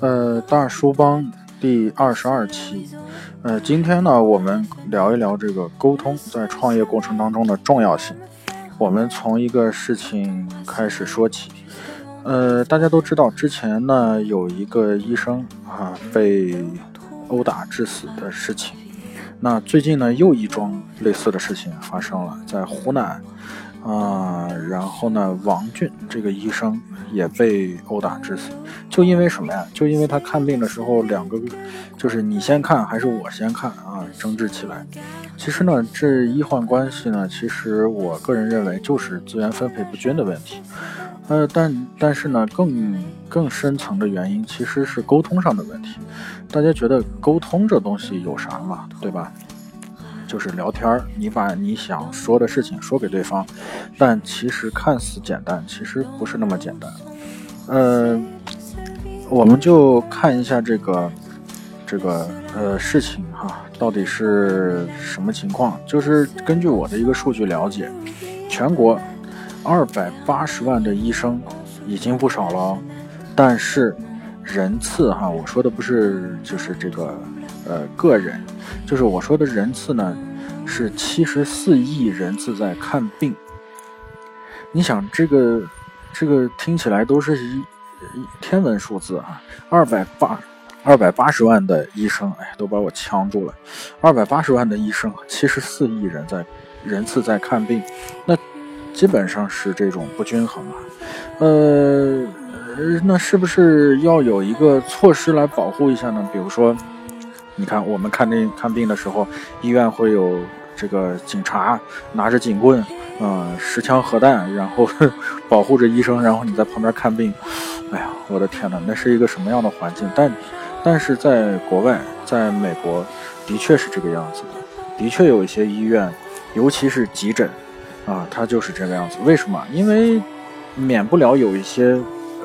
呃，大叔帮第二十二期，呃，今天呢，我们聊一聊这个沟通在创业过程当中的重要性。我们从一个事情开始说起，呃，大家都知道，之前呢有一个医生啊被殴打致死的事情。那最近呢，又一桩类似的事情发生了，在湖南。啊，然后呢，王俊这个医生也被殴打致死，就因为什么呀？就因为他看病的时候，两个就是你先看还是我先看啊，争执起来。其实呢，这医患关系呢，其实我个人认为就是资源分配不均的问题。呃，但但是呢，更更深层的原因其实是沟通上的问题。大家觉得沟通这东西有啥嘛？对吧？就是聊天儿，你把你想说的事情说给对方，但其实看似简单，其实不是那么简单。嗯，我们就看一下这个这个呃事情哈，到底是什么情况？就是根据我的一个数据了解，全国二百八十万的医生已经不少了，但是人次哈，我说的不是就是这个呃个人。就是我说的人次呢，是七十四亿人次在看病。你想这个，这个听起来都是一天文数字啊！二百八，二百八十万的医生，哎，都把我呛住了。二百八十万的医生，七十四亿人在人次在看病，那基本上是这种不均衡啊。呃，那是不是要有一个措施来保护一下呢？比如说。你看，我们看病看病的时候，医院会有这个警察拿着警棍，嗯，十枪核弹，然后保护着医生，然后你在旁边看病。哎呀，我的天哪，那是一个什么样的环境？但，但是在国外，在美国，的确是这个样子的。的确有一些医院，尤其是急诊，啊，它就是这个样子。为什么？因为免不了有一些，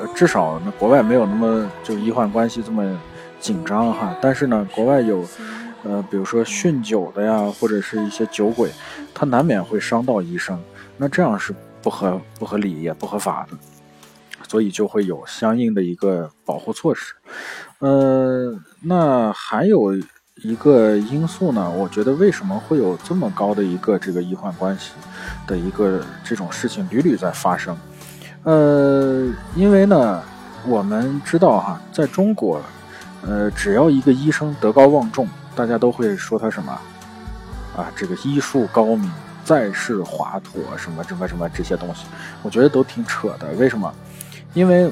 呃，至少那国外没有那么就医患关系这么。紧张哈，但是呢，国外有，呃，比如说酗酒的呀，或者是一些酒鬼，他难免会伤到医生，那这样是不合不合理也不合法的，所以就会有相应的一个保护措施。呃，那还有一个因素呢，我觉得为什么会有这么高的一个这个医患关系的一个这种事情屡屡在发生？呃，因为呢，我们知道哈，在中国。呃，只要一个医生德高望重，大家都会说他什么啊？这个医术高明，再世华佗，什么什么什么这些东西，我觉得都挺扯的。为什么？因为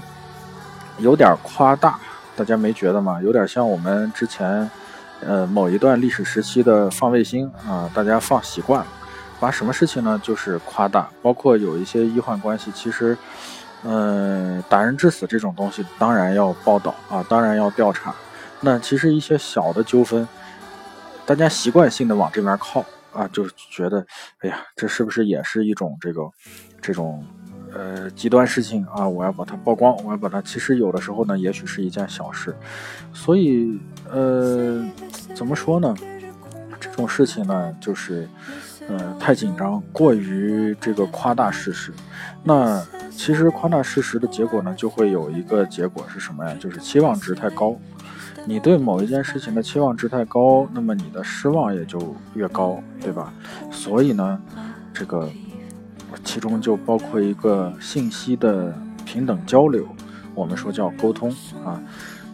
有点夸大，大家没觉得吗？有点像我们之前呃某一段历史时期的放卫星啊，大家放习惯了，把什么事情呢？就是夸大，包括有一些医患关系，其实。嗯，打人致死这种东西当然要报道啊，当然要调查。那其实一些小的纠纷，大家习惯性的往这边靠啊，就觉得，哎呀，这是不是也是一种这个这种呃极端事情啊？我要把它曝光，我要把它。其实有的时候呢，也许是一件小事。所以呃，怎么说呢？这种事情呢，就是呃太紧张，过于这个夸大事实。那。其实夸大事实的结果呢，就会有一个结果是什么呀？就是期望值太高。你对某一件事情的期望值太高，那么你的失望也就越高，对吧？所以呢，这个其中就包括一个信息的平等交流，我们说叫沟通啊。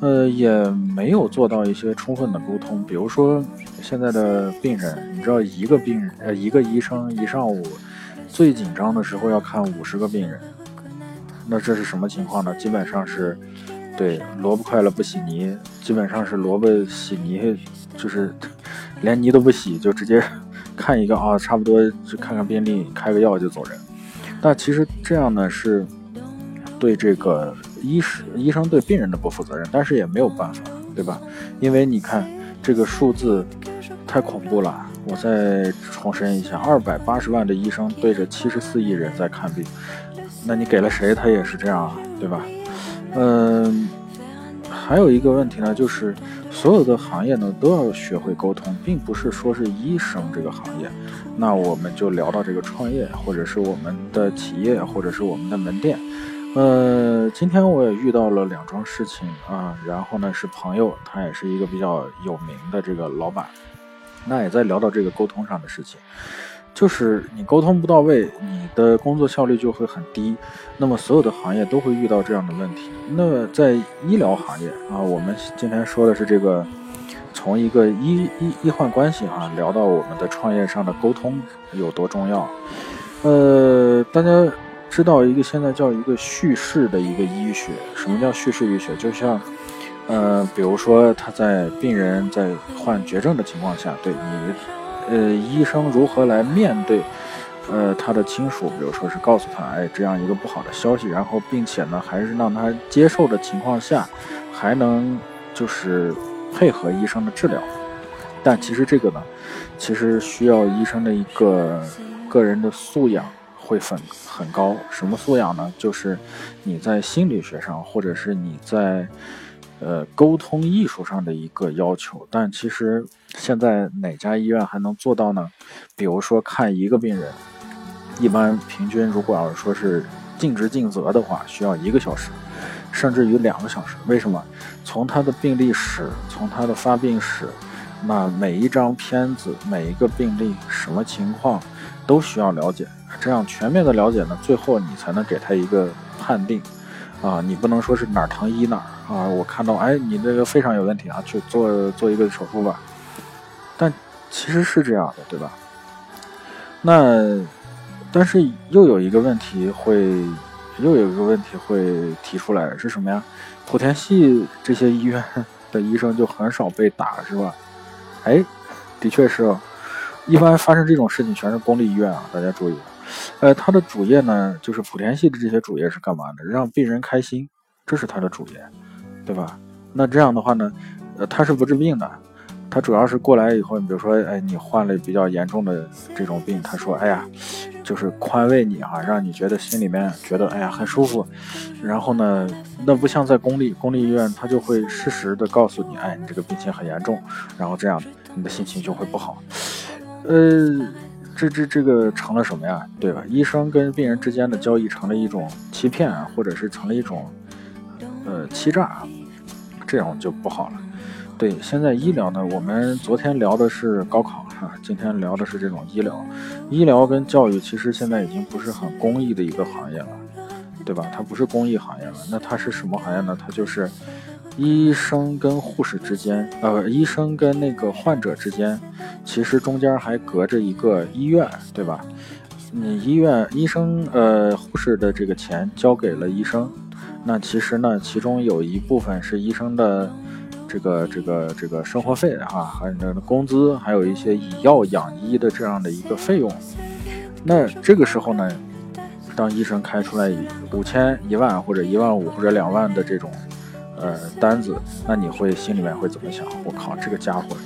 呃，也没有做到一些充分的沟通。比如说现在的病人，你知道一个病人呃一个医生一上午最紧张的时候要看五十个病人。那这是什么情况呢？基本上是，对，萝卜快了不洗泥，基本上是萝卜洗泥，就是 连泥都不洗，就直接 看一个啊，差不多就看看病历，开个药就走人。那其实这样呢，是对这个医师医生对病人的不负责任，但是也没有办法，对吧？因为你看这个数字太恐怖了，我再重申一下，二百八十万的医生对着七十四亿人在看病。那你给了谁，他也是这样啊，对吧？嗯，还有一个问题呢，就是所有的行业呢都要学会沟通，并不是说是医生这个行业。那我们就聊到这个创业，或者是我们的企业，或者是我们的门店，呃，今天我也遇到了两桩事情啊，然后呢是朋友，他也是一个比较有名的这个老板，那也在聊到这个沟通上的事情，就是你沟通不到位，你的工作效率就会很低。那么所有的行业都会遇到这样的问题。那么在医疗行业啊，我们今天说的是这个，从一个医医医患关系啊聊到我们的创业上的沟通有多重要。呃，大家。知道一个现在叫一个叙事的一个医学，什么叫叙事医学？就像，呃，比如说他在病人在患绝症的情况下，对你，呃，医生如何来面对，呃，他的亲属，比如说是告诉他，哎，这样一个不好的消息，然后并且呢，还是让他接受的情况下，还能就是配合医生的治疗。但其实这个呢，其实需要医生的一个个人的素养。会很很高，什么素养呢？就是你在心理学上，或者是你在呃沟通艺术上的一个要求。但其实现在哪家医院还能做到呢？比如说看一个病人，一般平均如果要是说是尽职尽责的话，需要一个小时，甚至于两个小时。为什么？从他的病历史，从他的发病史，那每一张片子，每一个病例什么情况，都需要了解。这样全面的了解呢，最后你才能给他一个判定，啊，你不能说是哪儿疼医哪儿啊。我看到，哎，你这个肺上有问题啊，去做做一个手术吧。但其实是这样的，对吧？那但是又有一个问题会，又有一个问题会提出来，是什么呀？莆田系这些医院的医生就很少被打，是吧？哎，的确是，一般发生这种事情全是公立医院啊，大家注意。呃，他的主业呢，就是莆田系的这些主业是干嘛的？让病人开心，这是他的主业，对吧？那这样的话呢，呃，他是不治病的，他主要是过来以后，你比如说，哎，你患了比较严重的这种病，他说，哎呀，就是宽慰你啊，让你觉得心里面觉得，哎呀，很舒服。然后呢，那不像在公立公立医院，他就会适时的告诉你，哎，你这个病情很严重，然后这样你的心情就会不好，呃。这这这个成了什么呀？对吧？医生跟病人之间的交易成了一种欺骗，或者是成了一种呃欺诈，这样就不好了。对，现在医疗呢，我们昨天聊的是高考哈，今天聊的是这种医疗。医疗跟教育其实现在已经不是很公益的一个行业了，对吧？它不是公益行业了，那它是什么行业呢？它就是。医生跟护士之间，呃，医生跟那个患者之间，其实中间还隔着一个医院，对吧？你医院医生，呃，护士的这个钱交给了医生，那其实呢，其中有一部分是医生的这个这个这个生活费啊，还有工资，还有一些以药养医的这样的一个费用。那这个时候呢，当医生开出来五千、一万或者一万五或者两万的这种。呃，单子，那你会心里面会怎么想？我靠，这个家伙，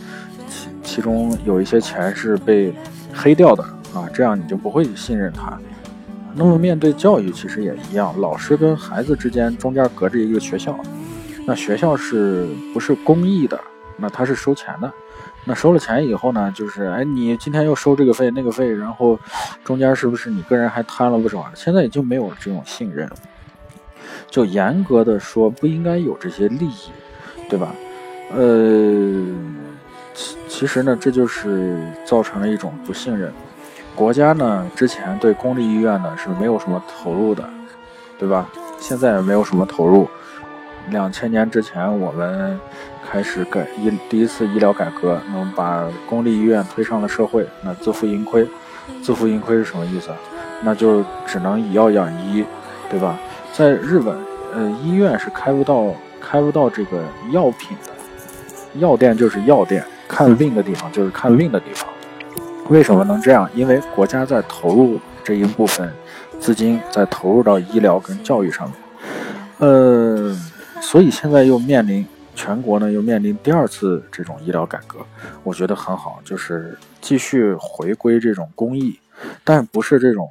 其其中有一些钱是被黑掉的啊，这样你就不会信任他。那么面对教育，其实也一样，老师跟孩子之间中间隔着一个学校，那学校是不是公益的？那他是收钱的，那收了钱以后呢，就是哎，你今天又收这个费那个费，然后中间是不是你个人还贪了不少？现在已经没有这种信任。就严格的说，不应该有这些利益，对吧？呃，其其实呢，这就是造成了一种不信任。国家呢，之前对公立医院呢是没有什么投入的，对吧？现在也没有什么投入。两千年之前，我们开始改医第一次医疗改革，能把公立医院推上了社会，那自负盈亏。自负盈亏是什么意思？那就只能以药养医，对吧？在日本，呃，医院是开不到开不到这个药品的，药店就是药店，看病的地方就是看病的地方。为什么能这样？因为国家在投入这一部分资金，在投入到医疗跟教育上面。呃，所以现在又面临全国呢，又面临第二次这种医疗改革，我觉得很好，就是继续回归这种公益，但不是这种。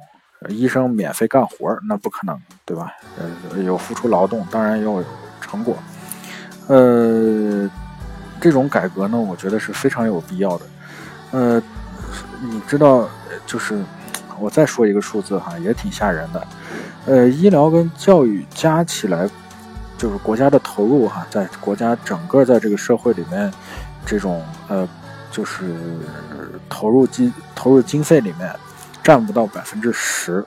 医生免费干活那不可能，对吧？呃，有付出劳动，当然要有成果。呃，这种改革呢，我觉得是非常有必要的。呃，你知道，就是我再说一个数字哈，也挺吓人的。呃，医疗跟教育加起来，就是国家的投入哈，在国家整个在这个社会里面，这种呃，就是投入经投入经费里面，占不到百分之十，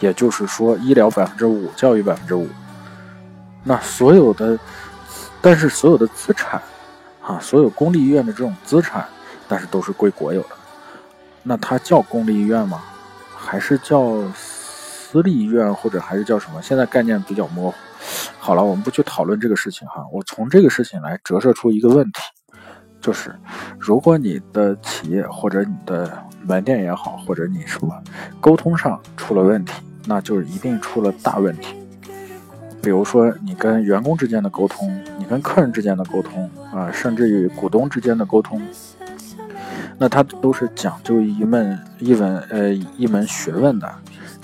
也就是说，医疗百分之五，教育百分之五，那所有的，但是所有的资产，啊，所有公立医院的这种资产，但是都是归国有的，那它叫公立医院吗？还是叫？私立医院或者还是叫什么？现在概念比较模糊。好了，我们不去讨论这个事情哈。我从这个事情来折射出一个问题，就是如果你的企业或者你的门店也好，或者你什么沟通上出了问题，那就是一定出了大问题。比如说你跟员工之间的沟通，你跟客人之间的沟通啊，甚至于股东之间的沟通，那它都是讲究一门一门呃一门学问的。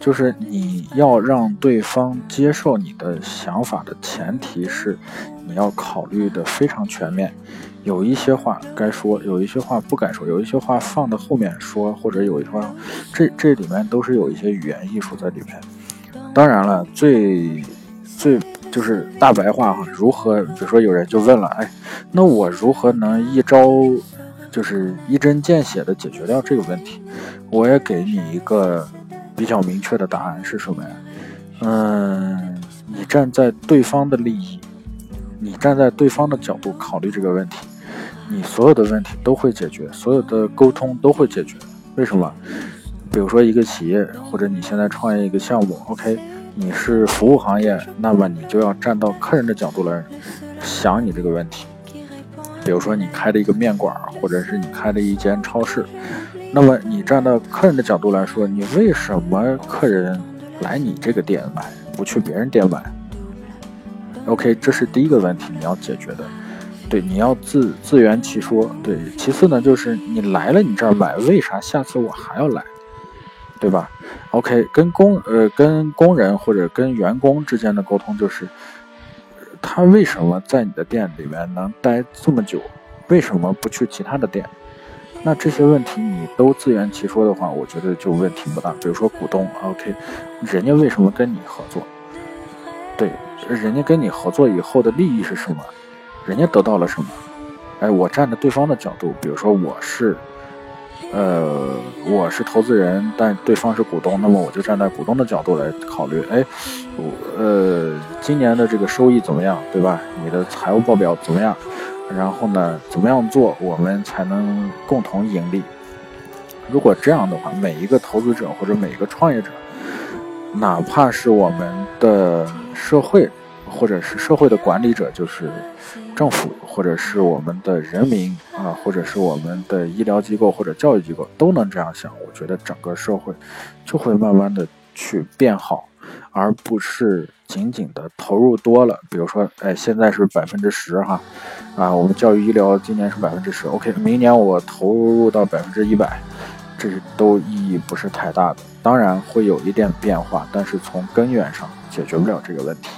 就是你要让对方接受你的想法的前提是，你要考虑的非常全面。有一些话该说，有一些话不该说，有一些话放到后面说，或者有一些话，这这里面都是有一些语言艺术在里面。当然了，最最就是大白话哈，如何？比如说有人就问了，哎，那我如何能一招就是一针见血的解决掉这个问题？我也给你一个。比较明确的答案是什么呀？嗯，你站在对方的利益，你站在对方的角度考虑这个问题，你所有的问题都会解决，所有的沟通都会解决。为什么？比如说一个企业，或者你现在创业一个项目，OK，你是服务行业，那么你就要站到客人的角度来想你这个问题。比如说你开的一个面馆，或者是你开的一间超市。那么你站到客人的角度来说，你为什么客人来你这个店买，不去别人店买？OK，这是第一个问题你要解决的。对，你要自自圆其说。对，其次呢，就是你来了你这儿买，为啥下次我还要来？对吧？OK，跟工呃跟工人或者跟员工之间的沟通就是，他为什么在你的店里面能待这么久？为什么不去其他的店？那这些问题你都自圆其说的话，我觉得就问题不大。比如说股东，OK，人家为什么跟你合作？对，人家跟你合作以后的利益是什么？人家得到了什么？哎，我站在对方的角度，比如说我是，呃，我是投资人，但对方是股东，那么我就站在股东的角度来考虑。哎，我呃，今年的这个收益怎么样？对吧？你的财务报表怎么样？然后呢，怎么样做我们才能共同盈利？如果这样的话，每一个投资者或者每一个创业者，哪怕是我们的社会，或者是社会的管理者，就是政府，或者是我们的人民啊，或者是我们的医疗机构或者教育机构，都能这样想，我觉得整个社会就会慢慢的去变好。而不是仅仅的投入多了，比如说，哎，现在是百分之十哈，啊，我们教育医疗今年是百分之十，OK，明年我投入到百分之一百，这都意义不是太大的，当然会有一点变化，但是从根源上解决不了这个问题。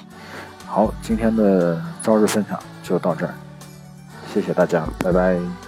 好，今天的朝日分享就到这儿，谢谢大家，拜拜。